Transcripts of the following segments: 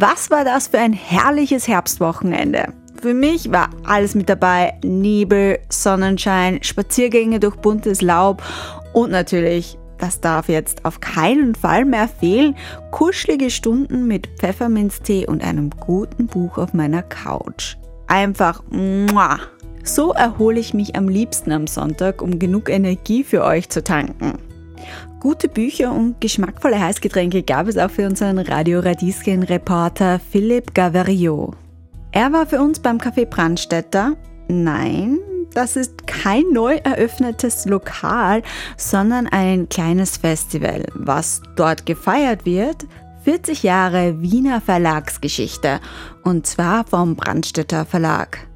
Was war das für ein herrliches Herbstwochenende? Für mich war alles mit dabei. Nebel, Sonnenschein, Spaziergänge durch buntes Laub und natürlich, das darf jetzt auf keinen Fall mehr fehlen, kuschelige Stunden mit Pfefferminztee und einem guten Buch auf meiner Couch. Einfach muah. So erhole ich mich am liebsten am Sonntag, um genug Energie für euch zu tanken. Gute Bücher und geschmackvolle Heißgetränke gab es auch für unseren Radio Radieschen-Reporter Philipp Gaveriot. Er war für uns beim Café Brandstätter. Nein, das ist kein neu eröffnetes Lokal, sondern ein kleines Festival. Was dort gefeiert wird, 40 Jahre Wiener Verlagsgeschichte und zwar vom Brandstätter Verlag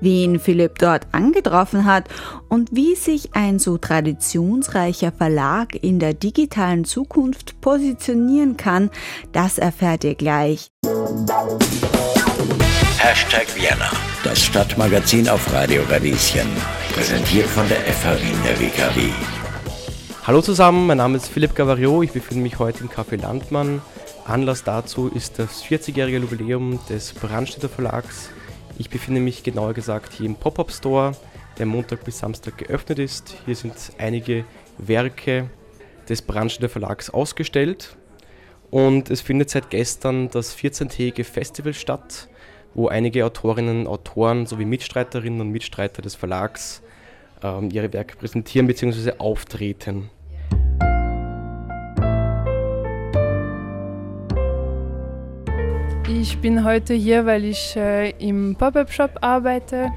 wen Philipp dort angetroffen hat und wie sich ein so traditionsreicher Verlag in der digitalen Zukunft positionieren kann, das erfährt ihr gleich. Hashtag Vienna, das Stadtmagazin auf Radio Radieschen. Präsentiert von der FH Wien der WKW. Hallo zusammen, mein Name ist Philipp Gavariot, ich befinde mich heute im Café Landmann. Anlass dazu ist das 40-jährige Jubiläum des Brandstätter Verlags ich befinde mich genauer gesagt hier im Pop-Up Store, der Montag bis Samstag geöffnet ist. Hier sind einige Werke des Brandstätter Verlags ausgestellt und es findet seit gestern das 14-tägige Festival statt, wo einige Autorinnen, Autoren sowie Mitstreiterinnen und Mitstreiter des Verlags ähm, ihre Werke präsentieren bzw. auftreten. Ich bin heute hier, weil ich äh, im Pop-Up-Shop arbeite.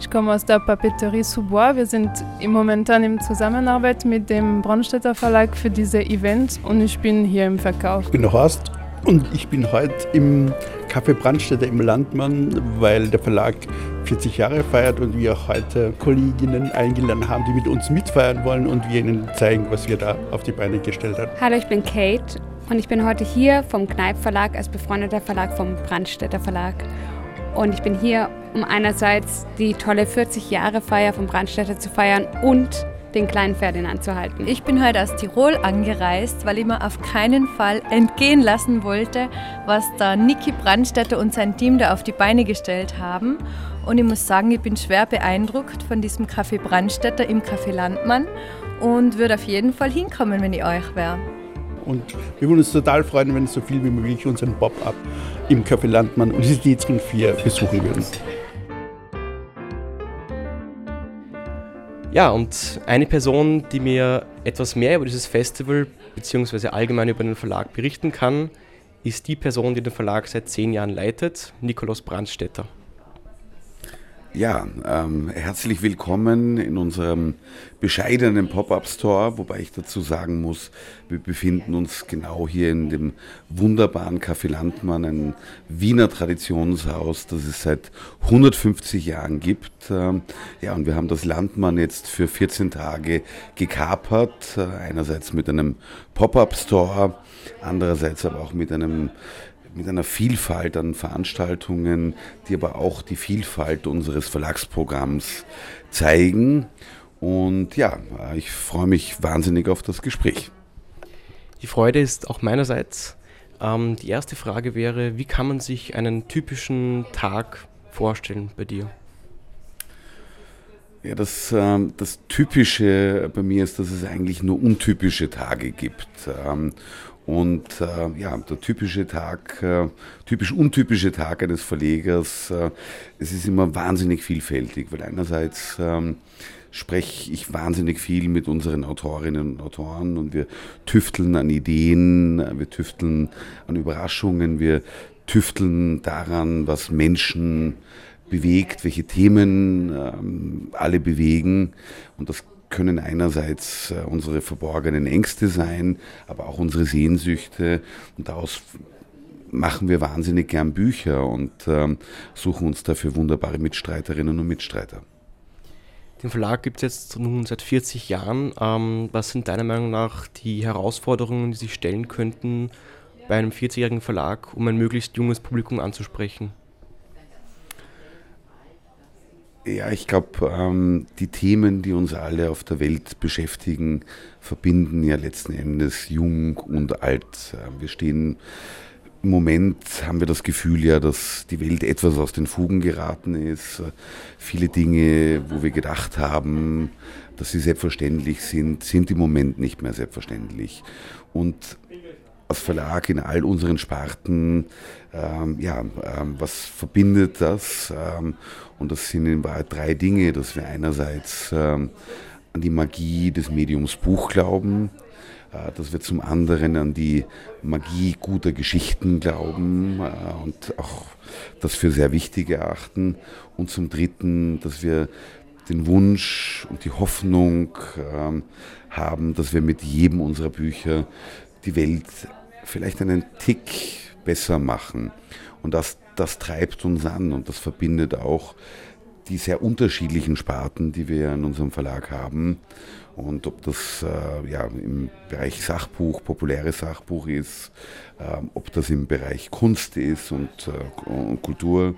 Ich komme aus der Papeterie Sous-Bois. Wir sind im momentan in Zusammenarbeit mit dem Brandstätter Verlag für diese Event und ich bin hier im Verkauf. Ich bin der Horst und ich bin heute im Café Brandstätter im Landmann, weil der Verlag 40 Jahre feiert und wir heute Kolleginnen eingeladen haben, die mit uns mitfeiern wollen und wir ihnen zeigen, was wir da auf die Beine gestellt haben. Hallo, ich bin Kate und ich bin heute hier vom Kneip Verlag als befreundeter Verlag vom Brandstätter Verlag. Und ich bin hier, um einerseits die tolle 40 Jahre Feier vom Brandstätter zu feiern und den kleinen Ferdinand zu halten. Ich bin heute aus Tirol angereist, weil ich mir auf keinen Fall entgehen lassen wollte, was da Niki Brandstätter und sein Team da auf die Beine gestellt haben. Und ich muss sagen, ich bin schwer beeindruckt von diesem Café Brandstätter im Café Landmann und würde auf jeden Fall hinkommen, wenn ich euch wäre. Und wir würden uns total freuen, wenn so viel wie möglich unseren Pop-Up im Café Landmann und die Dietzring 4 besuchen würden. Ja, und eine Person, die mir etwas mehr über dieses Festival bzw. allgemein über den Verlag berichten kann, ist die Person, die den Verlag seit zehn Jahren leitet, Nikolaus Brandstätter. Ja, ähm, herzlich willkommen in unserem bescheidenen Pop-up-Store, wobei ich dazu sagen muss, wir befinden uns genau hier in dem wunderbaren Café Landmann, ein Wiener Traditionshaus, das es seit 150 Jahren gibt. Ähm, ja, und wir haben das Landmann jetzt für 14 Tage gekapert, äh, einerseits mit einem Pop-up-Store, andererseits aber auch mit einem mit einer Vielfalt an Veranstaltungen, die aber auch die Vielfalt unseres Verlagsprogramms zeigen. Und ja, ich freue mich wahnsinnig auf das Gespräch. Die Freude ist auch meinerseits. Ähm, die erste Frage wäre, wie kann man sich einen typischen Tag vorstellen bei dir? Ja, das, ähm, das Typische bei mir ist, dass es eigentlich nur untypische Tage gibt. Ähm, und äh, ja, der typische Tag, äh, typisch untypische Tag eines Verlegers, äh, es ist immer wahnsinnig vielfältig, weil einerseits ähm, spreche ich wahnsinnig viel mit unseren Autorinnen und Autoren und wir tüfteln an Ideen, wir tüfteln an Überraschungen, wir tüfteln daran, was Menschen bewegt, welche Themen ähm, alle bewegen. Und das können einerseits äh, unsere verborgenen Ängste sein, aber auch unsere Sehnsüchte und daraus machen wir wahnsinnig gern Bücher und ähm, suchen uns dafür wunderbare Mitstreiterinnen und Mitstreiter. Den Verlag gibt es jetzt nun seit 40 Jahren. Ähm, was sind deiner Meinung nach die Herausforderungen, die sich stellen könnten bei einem 40-jährigen Verlag, um ein möglichst junges Publikum anzusprechen? Ja, ich glaube, ähm, die Themen, die uns alle auf der Welt beschäftigen, verbinden ja letzten Endes jung und alt. Äh, wir stehen Im Moment haben wir das Gefühl ja, dass die Welt etwas aus den Fugen geraten ist. Viele Dinge, wo wir gedacht haben, dass sie selbstverständlich sind, sind im Moment nicht mehr selbstverständlich. Und als Verlag in all unseren Sparten, ähm, ja, ähm, was verbindet das? Ähm, und das sind in Wahrheit drei Dinge, dass wir einerseits ähm, an die Magie des Mediums Buch glauben, äh, dass wir zum anderen an die Magie guter Geschichten glauben äh, und auch das für sehr wichtig erachten. Und zum Dritten, dass wir den Wunsch und die Hoffnung ähm, haben, dass wir mit jedem unserer Bücher die Welt vielleicht einen Tick besser machen. Und das, das treibt uns an und das verbindet auch die sehr unterschiedlichen Sparten, die wir in unserem Verlag haben. Und ob das äh, ja, im Bereich Sachbuch, populäres Sachbuch ist, äh, ob das im Bereich Kunst ist und, äh, und Kultur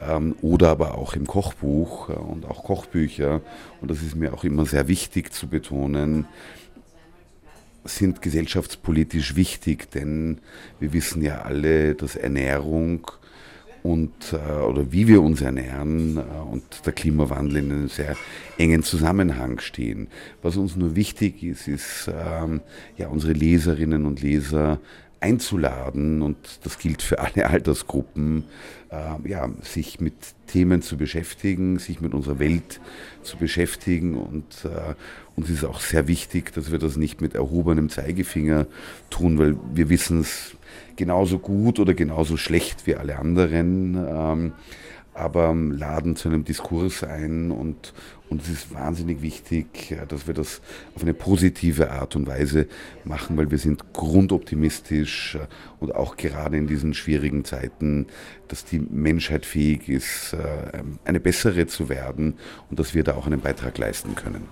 ähm, oder aber auch im Kochbuch äh, und auch Kochbücher. Und das ist mir auch immer sehr wichtig zu betonen, sind gesellschaftspolitisch wichtig, denn wir wissen ja alle, dass Ernährung und äh, oder wie wir uns ernähren äh, und der Klimawandel in einem sehr engen Zusammenhang stehen. Was uns nur wichtig ist, ist ähm, ja unsere Leserinnen und Leser einzuladen und das gilt für alle Altersgruppen, äh, ja, sich mit Themen zu beschäftigen, sich mit unserer Welt zu beschäftigen und äh, uns ist auch sehr wichtig, dass wir das nicht mit erhobenem Zeigefinger tun, weil wir wissen es genauso gut oder genauso schlecht wie alle anderen. Ähm, aber laden zu einem Diskurs ein und, und es ist wahnsinnig wichtig, dass wir das auf eine positive Art und Weise machen, weil wir sind grundoptimistisch äh, und auch gerade in diesen schwierigen Zeiten, dass die Menschheit fähig ist, äh, eine bessere zu werden und dass wir da auch einen Beitrag leisten können.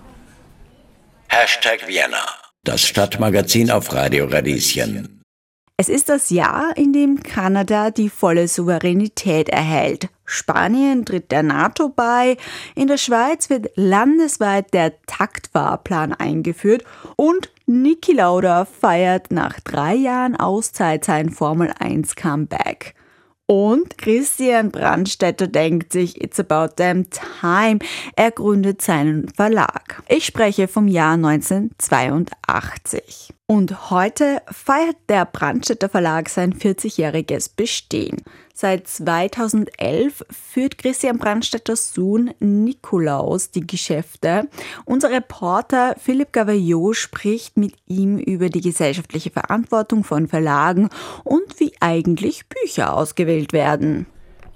Hashtag Vienna, das Stadtmagazin auf Radio Radieschen. Es ist das Jahr, in dem Kanada die volle Souveränität erhält. Spanien tritt der NATO bei, in der Schweiz wird landesweit der Taktfahrplan eingeführt und Niki Lauda feiert nach drei Jahren Auszeit sein Formel 1 Comeback. Und Christian Brandstätter denkt sich, it's about damn time. Er gründet seinen Verlag. Ich spreche vom Jahr 1982. Und heute feiert der Brandstätter Verlag sein 40-jähriges Bestehen. Seit 2011 führt Christian Brandstätters Sohn Nikolaus die Geschäfte. Unser Reporter Philipp Gavaillot spricht mit ihm über die gesellschaftliche Verantwortung von Verlagen und wie eigentlich Bücher ausgewählt werden.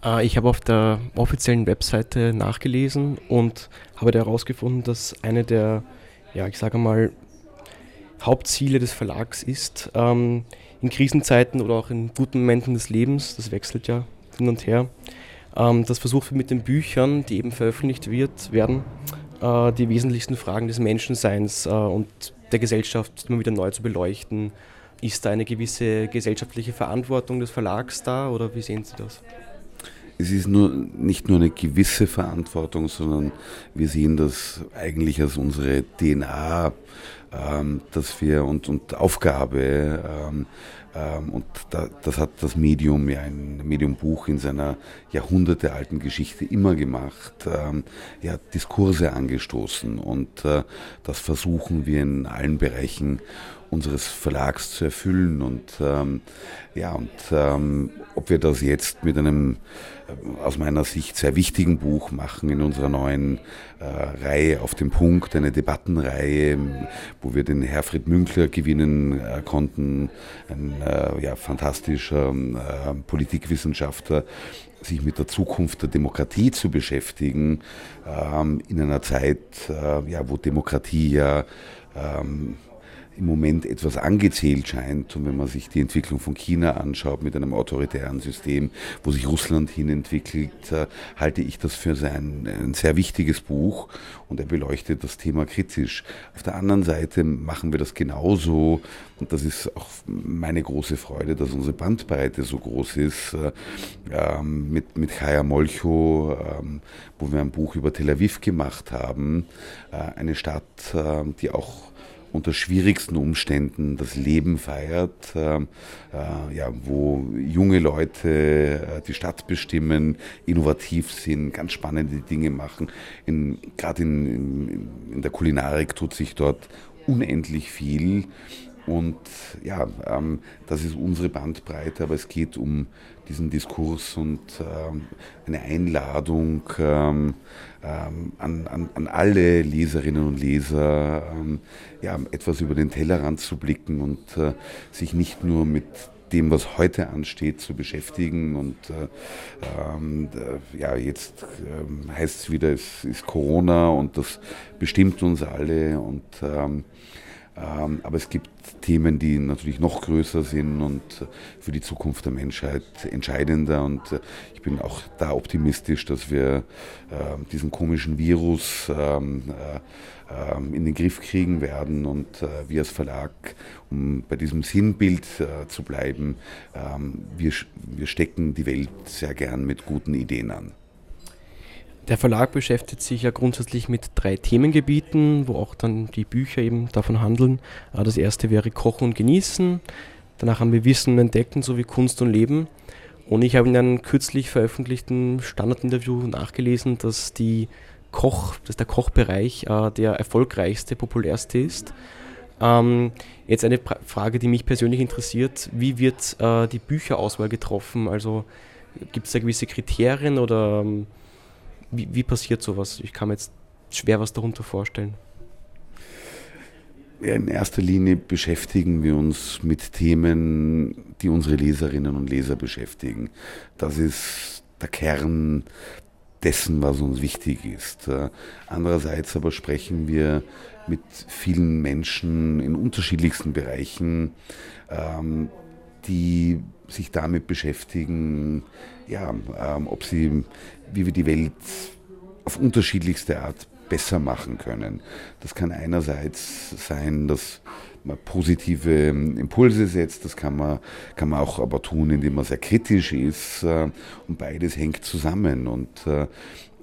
Äh, ich habe auf der offiziellen Webseite nachgelesen und habe herausgefunden, dass eine der, ja, ich sage mal, Hauptziele des Verlags ist, ähm, in Krisenzeiten oder auch in guten Momenten des Lebens, das wechselt ja hin und her, ähm, das versucht mit den Büchern, die eben veröffentlicht wird, werden, äh, die wesentlichsten Fragen des Menschenseins äh, und der Gesellschaft immer wieder neu zu beleuchten. Ist da eine gewisse gesellschaftliche Verantwortung des Verlags da oder wie sehen Sie das? Es ist nur, nicht nur eine gewisse Verantwortung, sondern wir sehen das eigentlich als unsere DNA ähm, dass wir und, und Aufgabe ähm, ähm, und da, das hat das Medium ja ein Mediumbuch in seiner jahrhundertealten Geschichte immer gemacht, ähm, ja Diskurse angestoßen und äh, das versuchen wir in allen Bereichen unseres Verlags zu erfüllen. Und ähm, ja und ähm, ob wir das jetzt mit einem aus meiner Sicht sehr wichtigen Buch machen in unserer neuen äh, Reihe auf dem Punkt, eine Debattenreihe, wo wir den Herfried Münkler gewinnen äh, konnten, ein äh, ja, fantastischer äh, Politikwissenschaftler, sich mit der Zukunft der Demokratie zu beschäftigen, ähm, in einer Zeit, äh, ja, wo Demokratie ja ähm, im Moment etwas angezählt scheint. Und wenn man sich die Entwicklung von China anschaut mit einem autoritären System, wo sich Russland hin entwickelt, äh, halte ich das für sein, ein sehr wichtiges Buch und er beleuchtet das Thema kritisch. Auf der anderen Seite machen wir das genauso und das ist auch meine große Freude, dass unsere Bandbreite so groß ist, äh, ähm, mit, mit Chaya Molcho, ähm, wo wir ein Buch über Tel Aviv gemacht haben, äh, eine Stadt, die auch unter schwierigsten Umständen das Leben feiert, äh, äh, ja, wo junge Leute äh, die Stadt bestimmen, innovativ sind, ganz spannende Dinge machen. Gerade in, in, in der Kulinarik tut sich dort unendlich viel. Und ja, ähm, das ist unsere Bandbreite, aber es geht um diesen Diskurs und ähm, eine Einladung ähm, ähm an, an, an, alle Leserinnen und Leser, ähm, ja, etwas über den Tellerrand zu blicken und äh, sich nicht nur mit dem, was heute ansteht, zu beschäftigen. Und äh, ähm, ja, jetzt äh, heißt es wieder, es ist Corona und das bestimmt uns alle. Und aber es gibt Themen, die natürlich noch größer sind und für die Zukunft der Menschheit entscheidender. Und äh, ich bin auch da optimistisch, dass wir ähm, diesen komischen Virus ähm, äh, in den Griff kriegen werden und äh, wir als Verlag, um bei diesem Sinnbild zu bleiben, wir stecken die Welt sehr gern mit guten Ideen an. Der Verlag beschäftigt sich ja grundsätzlich mit drei Themengebieten, wo auch dann die Bücher eben davon handeln. Äh, das erste wäre Kochen und Genießen, danach haben wir Wissen und Entdecken sowie Kunst und Leben. Und ich habe in einem kürzlich veröffentlichten Standardinterview nachgelesen, dass, die Koch, dass der Kochbereich äh, der erfolgreichste, populärste ist. Ähm, jetzt eine pra Frage, die mich persönlich interessiert. Wie wird äh, die Bücherauswahl getroffen? Also gibt es da gewisse Kriterien oder ähm, wie, wie passiert sowas? Ich kann mir jetzt schwer was darunter vorstellen. In erster Linie beschäftigen wir uns mit Themen, die unsere Leserinnen und Leser beschäftigen. Das ist der Kern dessen, was uns wichtig ist. Andererseits aber sprechen wir mit vielen Menschen in unterschiedlichsten Bereichen, ähm, die sich damit beschäftigen, ja, ähm, ob sie, wie wir die Welt auf unterschiedlichste Art besser machen können. Das kann einerseits sein, dass man positive ähm, Impulse setzt, das kann man, kann man auch aber tun, indem man sehr kritisch ist äh, und beides hängt zusammen und äh,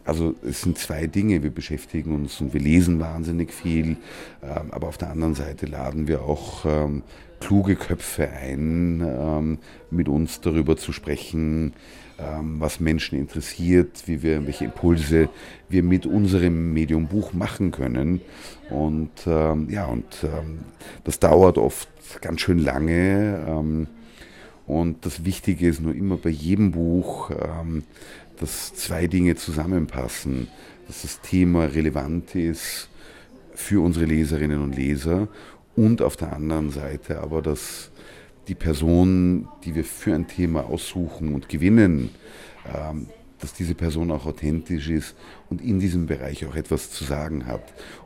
also es sind zwei Dinge, wir beschäftigen uns und wir lesen wahnsinnig viel, ähm, aber auf der anderen Seite laden wir auch ähm, kluge Köpfe ein, mit uns darüber zu sprechen, was Menschen interessiert, wie wir, welche Impulse wir mit unserem Medium Buch machen können. Und ähm, ja, und ähm, das dauert oft ganz schön lange. Ähm, und das Wichtige ist nur immer bei jedem Buch, ähm, dass zwei Dinge zusammenpassen, dass das Thema relevant ist für unsere Leserinnen und Leser und auf der anderen Seite aber, dass die Person, die wir für ein Thema aussuchen und gewinnen, ähm, dass diese Person auch authentisch ist und in diesem Bereich auch etwas zu sagen hat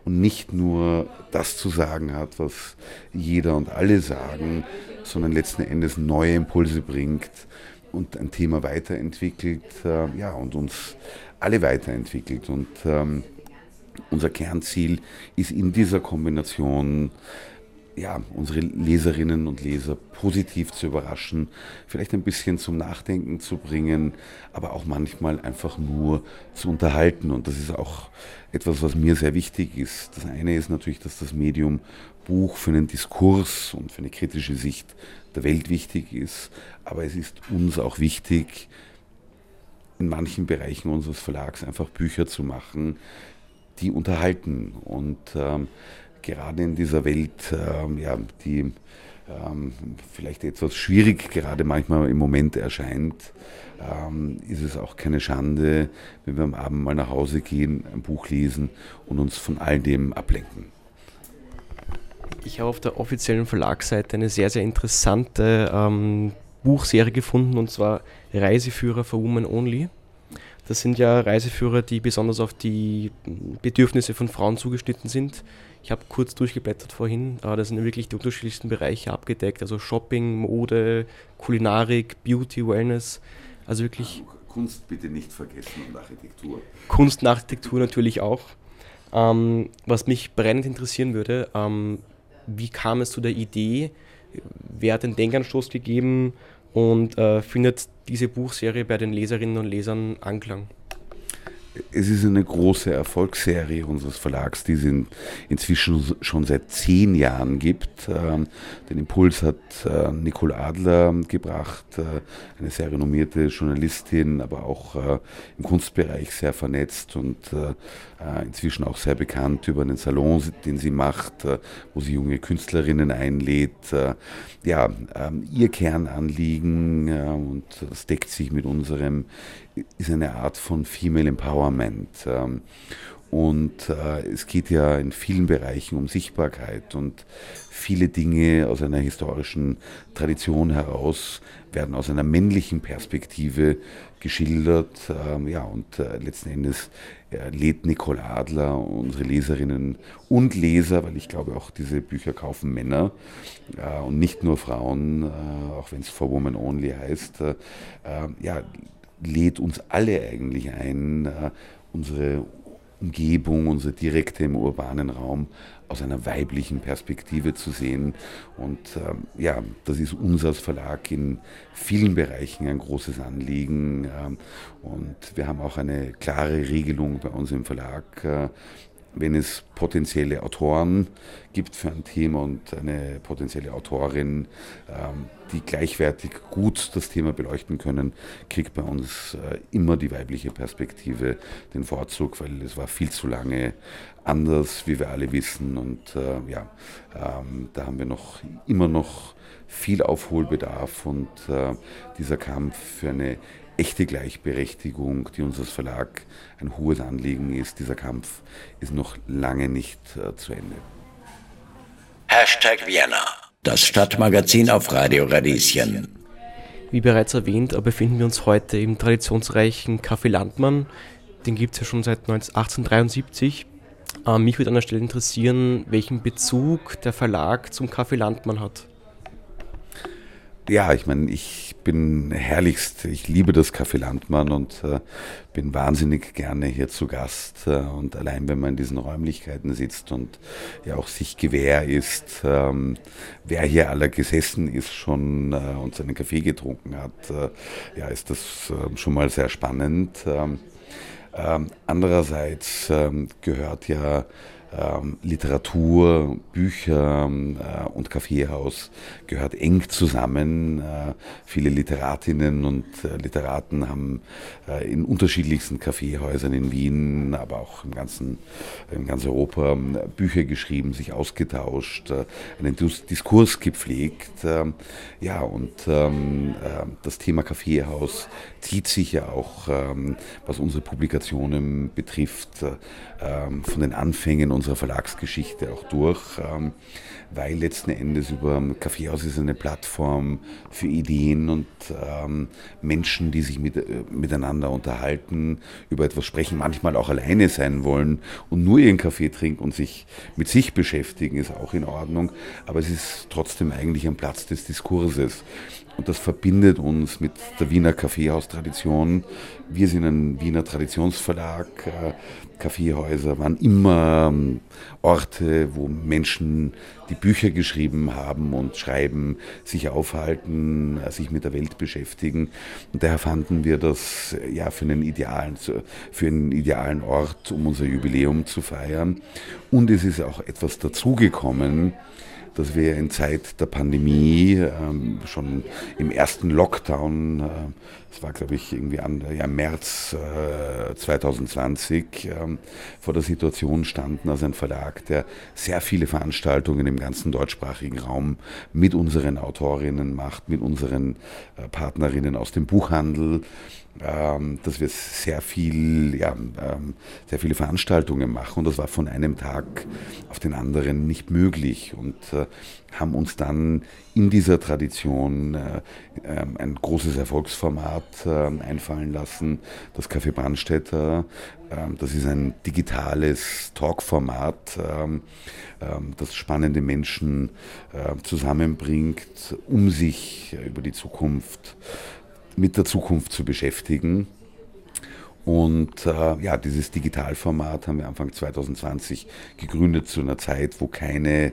und nicht nur das zu sagen hat, was jeder und alle sagen, sondern letzten Endes neue Impulse bringt und ein Thema weiterentwickelt, äh, ja, und uns alle weiterentwickelt. Und ähm, unser Kernziel ist in dieser Kombination ja, unsere Leserinnen und Leser positiv zu überraschen, vielleicht ein bisschen zum Nachdenken zu bringen, aber auch manchmal einfach nur zu unterhalten. Und das ist auch etwas, was mir sehr wichtig ist. Das eine ist natürlich, dass das Medium Buch für einen Diskurs und für eine kritische Sicht der Welt wichtig ist, aber es ist uns auch wichtig, in manchen Bereichen unseres Verlags einfach Bücher zu machen, die unterhalten und ähm, gerade in dieser Welt, ähm, ja, die ähm, vielleicht etwas schwierig gerade manchmal im Moment erscheint, ähm, ist es auch keine Schande, wenn wir am Abend mal nach Hause gehen, ein Buch lesen und uns von all dem ablenken. Ich habe auf der offiziellen Verlagsseite eine sehr, sehr interessante ähm, Buchserie gefunden und zwar Reiseführer for Women Only. Das sind ja Reiseführer, die besonders auf die Bedürfnisse von Frauen zugeschnitten sind. Ich habe kurz durchgeblättert vorhin, da sind wirklich die unterschiedlichsten Bereiche abgedeckt, also Shopping, Mode, Kulinarik, Beauty, Wellness. Also wirklich. Kunst bitte nicht vergessen und Architektur. Kunst und Architektur natürlich auch. Ähm, was mich brennend interessieren würde, ähm, wie kam es zu der Idee? Wer hat den Denkanstoß gegeben und äh, findet diese Buchserie bei den Leserinnen und Lesern Anklang? Es ist eine große Erfolgsserie unseres Verlags, die es in, inzwischen schon seit zehn Jahren gibt. Ähm, den Impuls hat äh, Nicole Adler gebracht, äh, eine sehr renommierte Journalistin, aber auch äh, im Kunstbereich sehr vernetzt und inzwischen auch sehr bekannt über einen Salon, den sie macht, wo sie junge Künstlerinnen einlädt. Ja, ähm, ihr Kernanliegen, und das deckt sich mit unserem, ist eine Art von Female Empowerment. Ähm, und äh, es geht ja in vielen Bereichen um Sichtbarkeit und viele Dinge aus einer historischen Tradition heraus werden aus einer männlichen Perspektive geschildert. Ähm, ja, und äh, letzten Endes äh, lädt Nicole Adler unsere Leserinnen und Leser, weil ich glaube auch diese Bücher kaufen Männer und nicht nur Frauen, auch wenn es For Woman Only heißt, ja, lädt uns alle eigentlich ein, äh, unsere Umgebung, unsere direkte im urbanen Raum aus einer weiblichen Perspektive zu sehen. Und ähm, ja, das ist uns als Verlag in vielen Bereichen ein großes Anliegen. Ähm, und wir haben auch eine klare Regelung bei uns im Verlag. Äh, wenn es potenzielle Autoren gibt für ein Thema und eine potenzielle Autorin, ähm, die gleichwertig gut das Thema beleuchten können, kriegt bei uns äh, immer die weibliche Perspektive den Vorzug, weil es war viel zu lange anders, wie wir alle wissen. Und äh, ja, ähm, da haben wir noch immer noch viel Aufholbedarf und äh, dieser Kampf für eine echte Gleichberechtigung, die uns als Verlag ein hohes Anliegen ist, dieser Kampf ist noch lange nicht äh, zu Ende. Hashtag Vienna, das Stadtmagazin auf Radio Radieschen. Wie bereits erwähnt, befinden wir uns heute im traditionsreichen Café Landmann. Den gibt es ja schon seit 1873. Äh, mich würde an der Stelle interessieren, welchen Bezug der Verlag zum Café Landmann hat. Ja, ich meine, ich bin herrlichst, ich liebe das Café Landmann und äh, bin wahnsinnig gerne hier zu Gast. Äh, und allein wenn man in diesen Räumlichkeiten sitzt und ja auch sich gewähr ist, ähm, wer hier aller gesessen ist schon äh, und seinen Kaffee getrunken hat, äh, ja, ist das äh, schon mal sehr spannend. Ähm, ähm, andererseits ähm, gehört ja ähm, Literatur, Bücher äh, und Kaffeehaus gehört eng zusammen. Äh, viele Literatinnen und äh, Literaten haben äh, in unterschiedlichsten Kaffeehäusern in Wien, aber auch im ganzen in ganz Europa ähm, Bücher geschrieben, sich ausgetauscht, äh, einen Diskurs gepflegt. Ähm, ja, und ähm, äh, das Thema Kaffeehaus zieht sich ja auch, ähm, was unsere Publikationen betrifft, ähm, von den Anfängen unserer Verlagsgeschichte auch durch, ähm, weil letzten Endes über Kaffeehaus ist eine Plattform für Ideen und ähm, Menschen, die sich mit, äh, miteinander unterhalten, über etwas sprechen, manchmal auch alleine sein wollen und nur ihren Kaffee trinken und sich mit sich beschäftigen, ist auch in Ordnung. Aber es ist trotzdem eigentlich ein Platz des Diskurses. Und das verbindet uns mit der Wiener Kaffeehaustradition. Wir sind ein Wiener Traditionsverlag. Äh, Kaffeehäuser waren immer ähm, Orte, wo Menschen, die Bücher geschrieben haben und schreiben, sich aufhalten, äh, sich mit der Welt beschäftigen. Und daher fanden wir das äh, ja für einen idealen, für einen idealen Ort, um unser Jubiläum zu feiern. Und es ist auch etwas dazugekommen, dass wir in Zeit der Pandemie ähm, schon im ersten Lockdown, äh, das war glaube ich irgendwie an, ja, März äh, 2020, ähm, vor der Situation standen als ein Verlag, der sehr viele Veranstaltungen im ganzen deutschsprachigen Raum mit unseren Autorinnen macht, mit unseren äh, Partnerinnen aus dem Buchhandel dass wir sehr viel, ja, ähm, sehr viele Veranstaltungen machen und das war von einem Tag auf den anderen nicht möglich und äh, haben uns dann in dieser Tradition äh, äh, ein großes Erfolgsformat ähm, einfallen lassen, das Café Brandstätter. Ähm, das ist ein digitales Talkformat, ähm, das spannende Menschen äh, zusammenbringt, um sich über die Zukunft mit der Zukunft zu beschäftigen. Und äh, ja, dieses Digitalformat haben wir Anfang 2020 gegründet zu einer Zeit, wo keine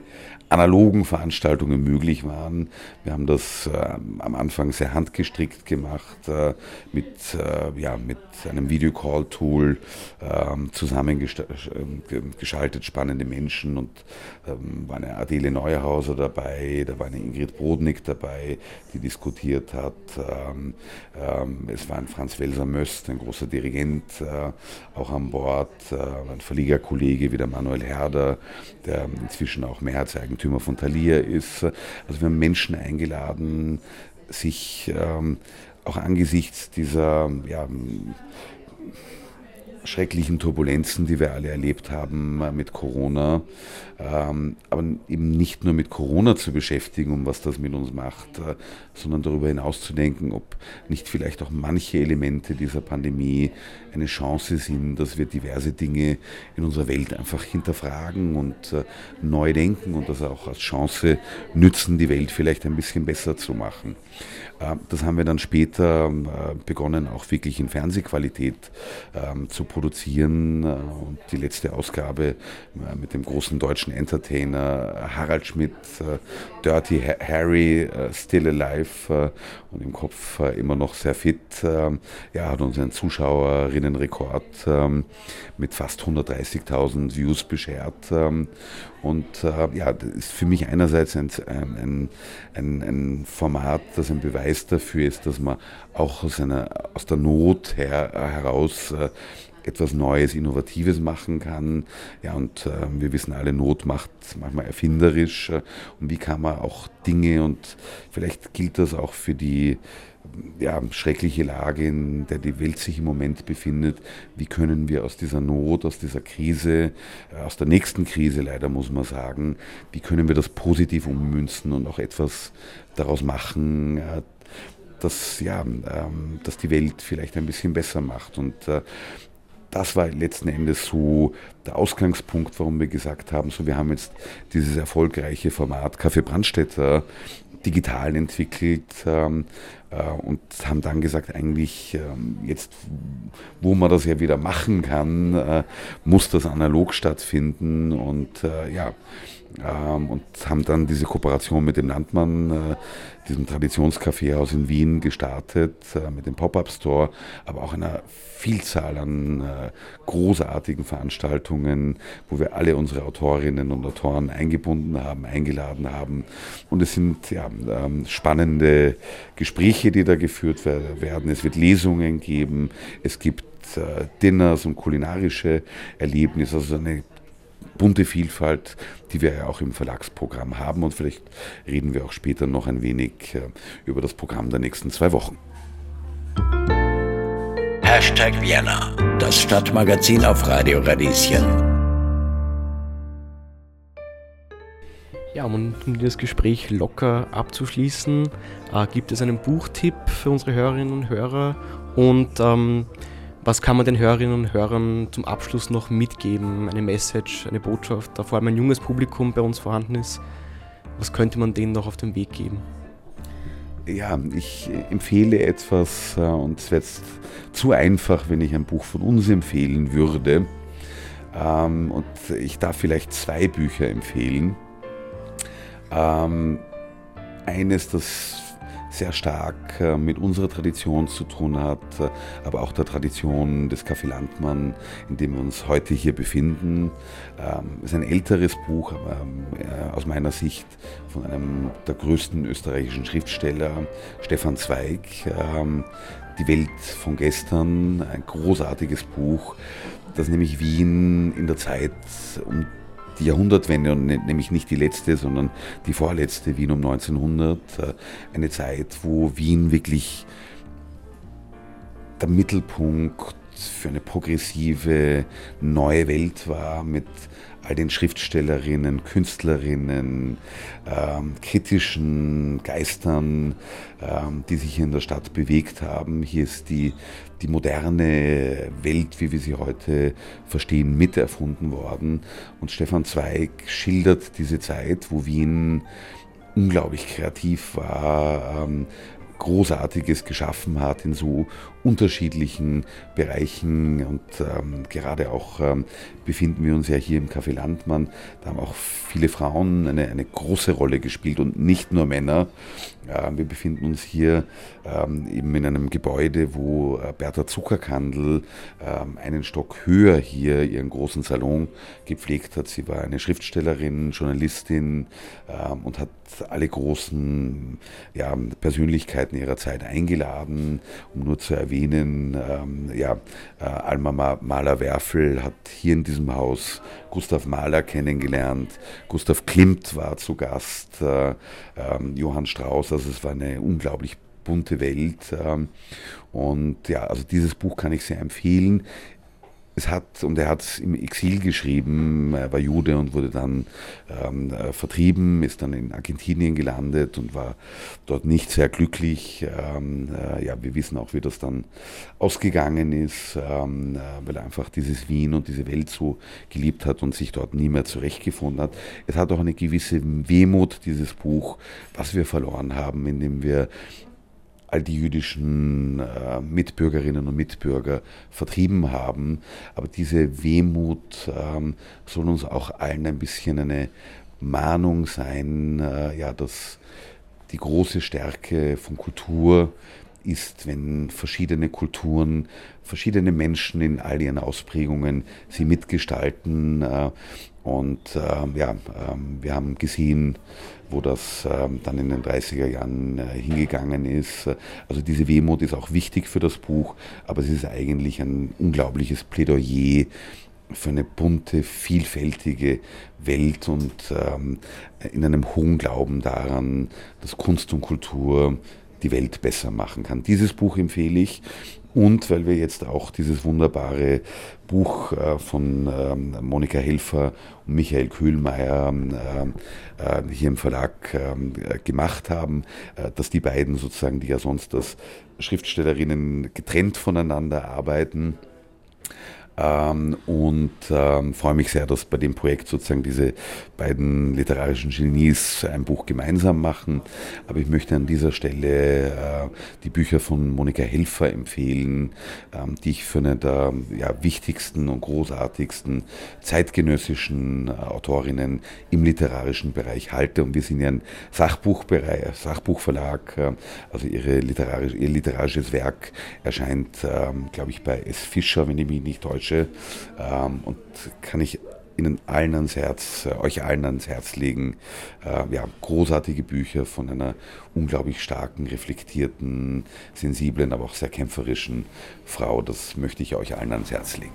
analogen Veranstaltungen möglich waren. Wir haben das äh, am Anfang sehr handgestrickt gemacht, äh, mit, äh, ja, mit einem Videocall-Tool ähm, zusammengeschaltet, spannende Menschen und ähm, war eine Adele Neuhauser dabei, da war eine Ingrid Brodnik dabei, die diskutiert hat. Ähm, ähm es war ein Franz Welser-Möst, ein großer Dirigent, äh, auch an Bord, äh, ein Verlegerkollege wie der Manuel Herder, der inzwischen auch Mehrheitseigentümer Eigentümer von Thalia ist. Also wir haben Menschen eingeladen, sich ähm, auch angesichts dieser ja, schrecklichen Turbulenzen, die wir alle erlebt haben äh, mit Corona, ähm, aber eben nicht nur mit Corona zu beschäftigen, um was das mit uns macht, äh, sondern darüber hinaus zu denken, ob nicht vielleicht auch manche Elemente dieser Pandemie eine Chance sind, dass wir diverse Dinge in unserer Welt einfach hinterfragen und äh, neu denken und das auch als Chance nützen, die Welt vielleicht ein bisschen besser zu machen. Äh, das haben wir dann später äh, begonnen, auch wirklich in Fernsehqualität ähm, zu produzieren. Äh, und die letzte Ausgabe mit dem großen deutschen Entertainer Harald Schmidt, Dirty Harry, Still Alive und im Kopf immer noch sehr fit, ähm, ja, hat uns einen Zuschauerinnenrekord ähm, mit fast 130.000 Views beschert. Und äh, ja, das ist für mich einerseits ein, ein, ein, ein, Format, das ein Beweis dafür ist, dass man auch aus, einer, aus der Not her, heraus äh, etwas Neues, Innovatives machen kann. Ja, und äh, wir wissen alle, Not macht manchmal erfinderisch. Äh, und wie kann man auch Dinge, und vielleicht gilt das auch für die ja, schreckliche Lage, in der die Welt sich im Moment befindet. Wie können wir aus dieser Not, aus dieser Krise, äh, aus der nächsten Krise leider muss man sagen, wie können wir das positiv ummünzen und auch etwas daraus machen, äh, dass, ja, ähm, dass die Welt vielleicht ein bisschen besser macht. Und äh, das war letzten Endes so der Ausgangspunkt, warum wir gesagt haben, so wir haben jetzt dieses erfolgreiche Format Kaffee Brandstätter digital entwickelt ähm, äh, und haben dann gesagt, eigentlich ähm, jetzt, wo man das ja wieder machen kann, äh, muss das analog stattfinden. Und äh, ja, ähm, und haben dann diese Kooperation mit dem Landmann, äh, diesem Traditionskaffeehaus in Wien gestartet, äh, mit dem Pop-Up Store, aber auch einer Vielzahl an äh, großartigen Veranstaltungen, wo wir alle unsere Autorinnen und Autoren eingebunden haben, eingeladen haben. Und es sind ja, ähm, spannende Gespräche, die da geführt werden. Es wird Lesungen geben, es gibt Dinners und kulinarische Erlebnisse, also eine bunte Vielfalt, die wir ja auch im Verlagsprogramm haben. Und vielleicht reden wir auch später noch ein wenig äh, über das Programm der nächsten zwei Wochen. Hashtag Vienna, das Stadtmagazin auf Radio Radieschen. Ja, um, um das Gespräch locker abzuschließen, äh, gibt es einen Buchtipp für unsere Hörerinnen und Hörer und ähm, was kann man den Hörerinnen und Hörern zum Abschluss noch mitgeben? Eine Message, eine Botschaft, da vor allem ein junges Publikum bei uns vorhanden ist. Was könnte man denen noch auf den Weg geben? Ja, ich empfehle etwas äh, und es wäre jetzt zu einfach, wenn ich ein Buch von uns empfehlen würde. Ähm, und ich darf vielleicht zwei Bücher empfehlen. Ähm, eines, das sehr stark äh, mit unserer Tradition zu tun hat, äh, aber auch der Tradition des Café Landmann, in dem wir uns heute hier befinden. Ähm, es ist ein älteres Buch, aber äh, aus meiner Sicht von einem der größten österreichischen Schriftsteller, Stefan Zweig. Ähm, die Welt von gestern, ein großartiges Buch, das nämlich Wien in der Zeit um die Jahrhundertwende, und ne, nämlich nicht die letzte, sondern die vorletzte Wien um 1900, äh, eine Zeit, wo Wien wirklich der Mittelpunkt für eine progressive neue Welt war mit all den Schriftstellerinnen, Künstlerinnen, ähm, kritischen Geistern, ähm, die sich hier in der Stadt bewegt haben. Hier ist die, die moderne Welt, wie wir sie heute verstehen, miterfunden worden. Und Stefan Zweig schildert diese Zeit, wo Wien unglaublich kreativ war, ähm, Großartiges geschaffen hat in so unterschiedlichen Bereichen und ähm, gerade auch ähm, befinden wir uns ja hier im Café Landmann. Da haben auch viele Frauen eine, eine große Rolle gespielt und nicht nur Männer. Äh, wir befinden uns hier ähm, eben in einem Gebäude, wo äh, Bertha Zuckerkandel ähm, einen Stock höher hier ihren großen Salon gepflegt hat. Sie war eine Schriftstellerin, Journalistin ähm, und hat alle großen ja, Persönlichkeiten ihrer Zeit eingeladen, um nur zu erwähnen, ähm, ja, äh, Alma Mahler-Werfel hat hier in diesem Haus Gustav Mahler kennengelernt, Gustav Klimt war zu Gast, äh, ähm, Johann Strauss, also es war eine unglaublich bunte Welt. Ähm, und ja, also dieses Buch kann ich sehr empfehlen. Es hat, und er hat es im Exil geschrieben, er war Jude und wurde dann ähm, äh, vertrieben, ist dann in Argentinien gelandet und war dort nicht sehr glücklich. Ähm, äh, ja, wir wissen auch, wie das dann ausgegangen ist, ähm, äh, weil er einfach dieses Wien und diese Welt so geliebt hat und sich dort nie mehr zurechtgefunden hat. Es hat auch eine gewisse Wehmut, dieses Buch, was wir verloren haben, indem wir all die jüdischen äh, Mitbürgerinnen und Mitbürger vertrieben haben. Aber diese Wehmut ähm, soll uns auch allen ein bisschen eine Mahnung sein, äh, ja, dass die große Stärke von Kultur ist, wenn verschiedene Kulturen, verschiedene Menschen in all ihren Ausprägungen sie mitgestalten. Äh, und äh, ja, ähm, wir haben gesehen, wo das ähm, dann in den 30er Jahren äh, hingegangen ist. Also diese Wehmut ist auch wichtig für das Buch, aber es ist eigentlich ein unglaubliches Plädoyer für eine bunte, vielfältige Welt und ähm, in einem hohen Glauben daran, dass Kunst und Kultur die Welt besser machen kann. Dieses Buch empfehle ich und weil wir jetzt auch dieses wunderbare Buch äh, von ähm, Monika Helfer und Michael Kühlmeier ähm, äh, hier im Verlag ähm, gemacht haben, äh, dass die beiden sozusagen, die ja sonst als Schriftstellerinnen getrennt voneinander arbeiten, ähm, und ähm, freue mich sehr, dass bei dem Projekt sozusagen diese beiden literarischen Genies ein Buch gemeinsam machen. Aber ich möchte an dieser Stelle äh, die Bücher von Monika Helfer empfehlen, ähm, die ich für eine der ja, wichtigsten und großartigsten zeitgenössischen äh, Autorinnen im literarischen Bereich halte. Und wir sind ja ein Sachbuchbereich, Sachbuchverlag, äh, also ihre literarisch, ihr literarisches Werk erscheint, ähm, glaube ich, bei S. Fischer, wenn ich mich nicht täusche Deutsche ähm, und kann ich Ihnen allen ans Herz, äh, euch allen ans Herz legen. Äh, ja, großartige Bücher von einer unglaublich starken, reflektierten, sensiblen, aber auch sehr kämpferischen Frau. Das möchte ich euch allen ans Herz legen.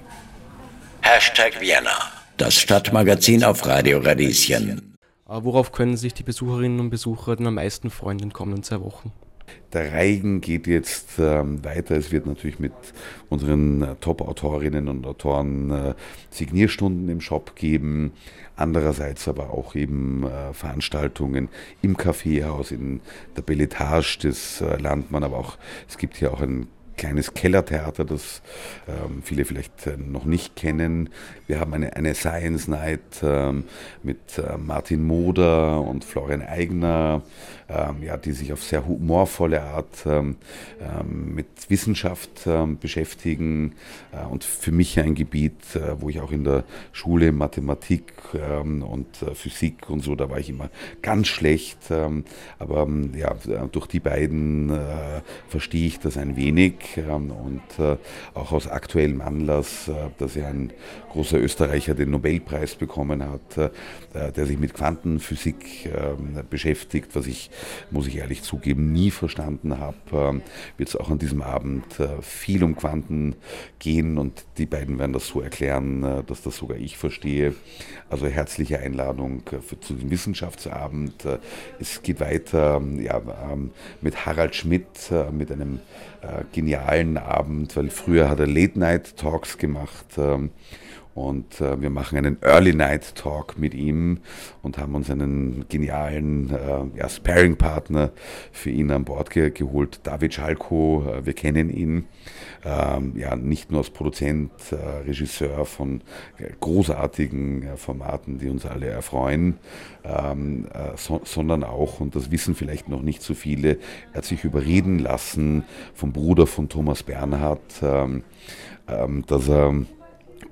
Hashtag Vienna, das Stadtmagazin auf Radio Radieschen. Äh, worauf können sich die Besucherinnen und Besucher denn am meisten freuen in den kommenden zwei Wochen? Der Reigen geht jetzt ähm, weiter. Es wird natürlich mit unseren äh, Top-Autorinnen und Autoren äh, Signierstunden im Shop geben. Andererseits aber auch eben äh, Veranstaltungen im Kaffeehaus, in der Belletage des äh, Landmann, aber auch es gibt hier auch ein kleines Kellertheater, das ähm, viele vielleicht äh, noch nicht kennen. Wir haben eine, eine Science Night ähm, mit äh, Martin Moder und Florian Eigner, ähm, ja, die sich auf sehr humorvolle Art ähm, ähm, mit Wissenschaft ähm, beschäftigen äh, und für mich ein Gebiet, äh, wo ich auch in der Schule Mathematik und äh, Physik und so, da war ich immer ganz schlecht, aber ja, durch die beiden äh, verstehe ich das ein wenig und äh, auch aus aktuellem Anlass, äh, dass ja ein großer Österreicher den Nobelpreis bekommen hat, der sich mit Quantenphysik ähm, beschäftigt, was ich, muss ich ehrlich zugeben, nie verstanden habe, ähm, wird es auch an diesem Abend viel um Quanten gehen und die beiden werden das so erklären, dass das sogar ich verstehe. Also herzliche Einladung für, zu dem Wissenschaftsabend. Es geht weiter ja, ähm, mit Harald Schmidt, mit einem genialen Abend, weil früher hat er Late Night Talks gemacht Und äh, wir machen einen Early Night Talk mit ihm und haben uns einen genialen äh, ja, Sparring-Partner für ihn an Bord ge geholt, David Schalko. Äh, wir kennen ihn ähm, ja nicht nur als Produzent, äh, Regisseur von äh, großartigen äh, Formaten, die uns alle erfreuen, ähm, so, sondern auch, und das wissen vielleicht noch nicht so viele, er hat sich überreden lassen vom Bruder von Thomas Bernhard, ähm, ähm dass er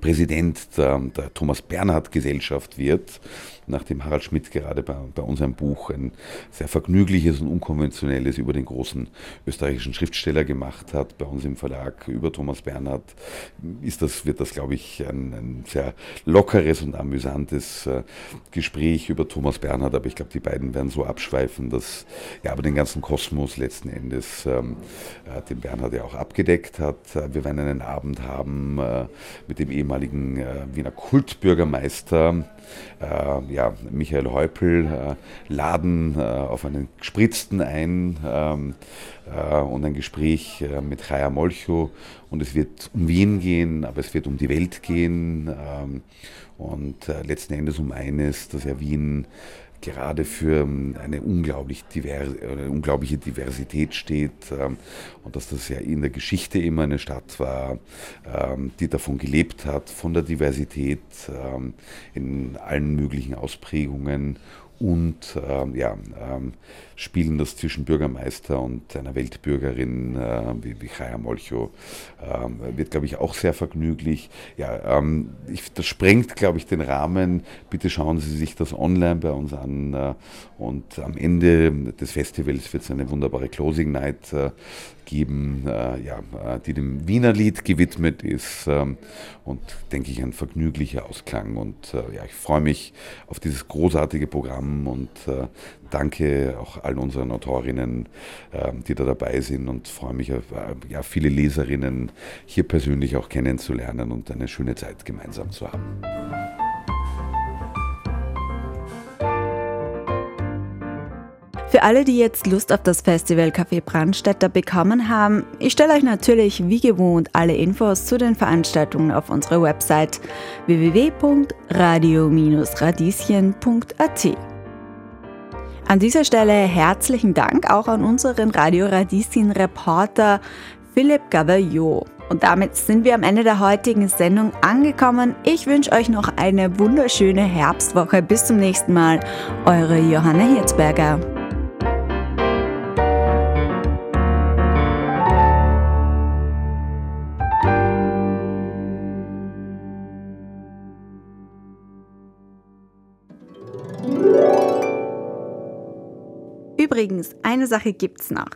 Präsident der, der Thomas Bernhard Gesellschaft wird nachdem Harald Schmidt gerade bei, bei uns Buch, ein sehr vergnügliches und unkonventionelles über den großen österreichischen Schriftsteller gemacht hat, bei uns im Verlag über Thomas Bernhard, ist das, wird das, glaube ich, ein, ein sehr lockeres und amüsantes äh, Gespräch über Thomas Bernhard, aber ich glaube, die beiden werden so abschweifen, dass er aber den ganzen Kosmos letzten Endes ähm, äh, den Bernhard ja auch abgedeckt hat. Äh, wir werden einen Abend haben äh, mit dem ehemaligen äh, Wiener Kultbürgermeister, äh, ja, Michael Häupl äh, laden auf einen Gespritzten ein ähm, äh, und ein Gespräch mit Chaya Molcho. Und es wird um Wien gehen, aber es wird um die Welt gehen ähm, und letzten Endes um eines, dass ja Wien gerade für ähm, eine, unglaublich divers, eine unglaubliche Diversität steht ähm, und dass das ja in der Geschichte immer eine Stadt war, ähm, die davon gelebt hat, von der Diversität in allen möglichen Ausprägungen und ähm, ja, ähm, spielen das zwischen Bürgermeister und einer Weltbürgerin äh, wie, wie Chaya Molcho. Ähm, wird, glaube ich, auch sehr vergnüglich. Ja, ähm, ich, das sprengt, glaube ich, den Rahmen. Bitte schauen Sie sich das online bei uns an. Äh, und am Ende des Festivals wird es eine wunderbare Closing Night äh, geben, äh, ja, äh, die dem Wiener Lied gewidmet ist ähm, und denke ich ein vergnüglicher Ausklang. Und äh, ja, ich freue mich auf dieses großartige Programm und äh, danke auch allen unseren Autorinnen, ähm, die da dabei sind und freue mich auf äh, ja, viele Leserinnen hier persönlich auch kennenzulernen und eine schöne Zeit gemeinsam zu haben. Für alle, die jetzt Lust auf das Festival Café Brandstätter bekommen haben, ich stelle euch natürlich wie gewohnt alle Infos zu den Veranstaltungen auf unserer Website www.radio-radieschen.at. An dieser Stelle herzlichen Dank auch an unseren Radio Radieschen Reporter Philipp Gavallot. Und damit sind wir am Ende der heutigen Sendung angekommen. Ich wünsche euch noch eine wunderschöne Herbstwoche. Bis zum nächsten Mal. Eure Johanna Hirzberger. Übrigens, eine Sache gibt's noch.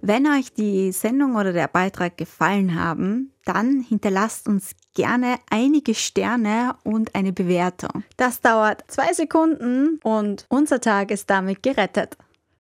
Wenn euch die Sendung oder der Beitrag gefallen haben, dann hinterlasst uns gerne einige Sterne und eine Bewertung. Das dauert zwei Sekunden und unser Tag ist damit gerettet.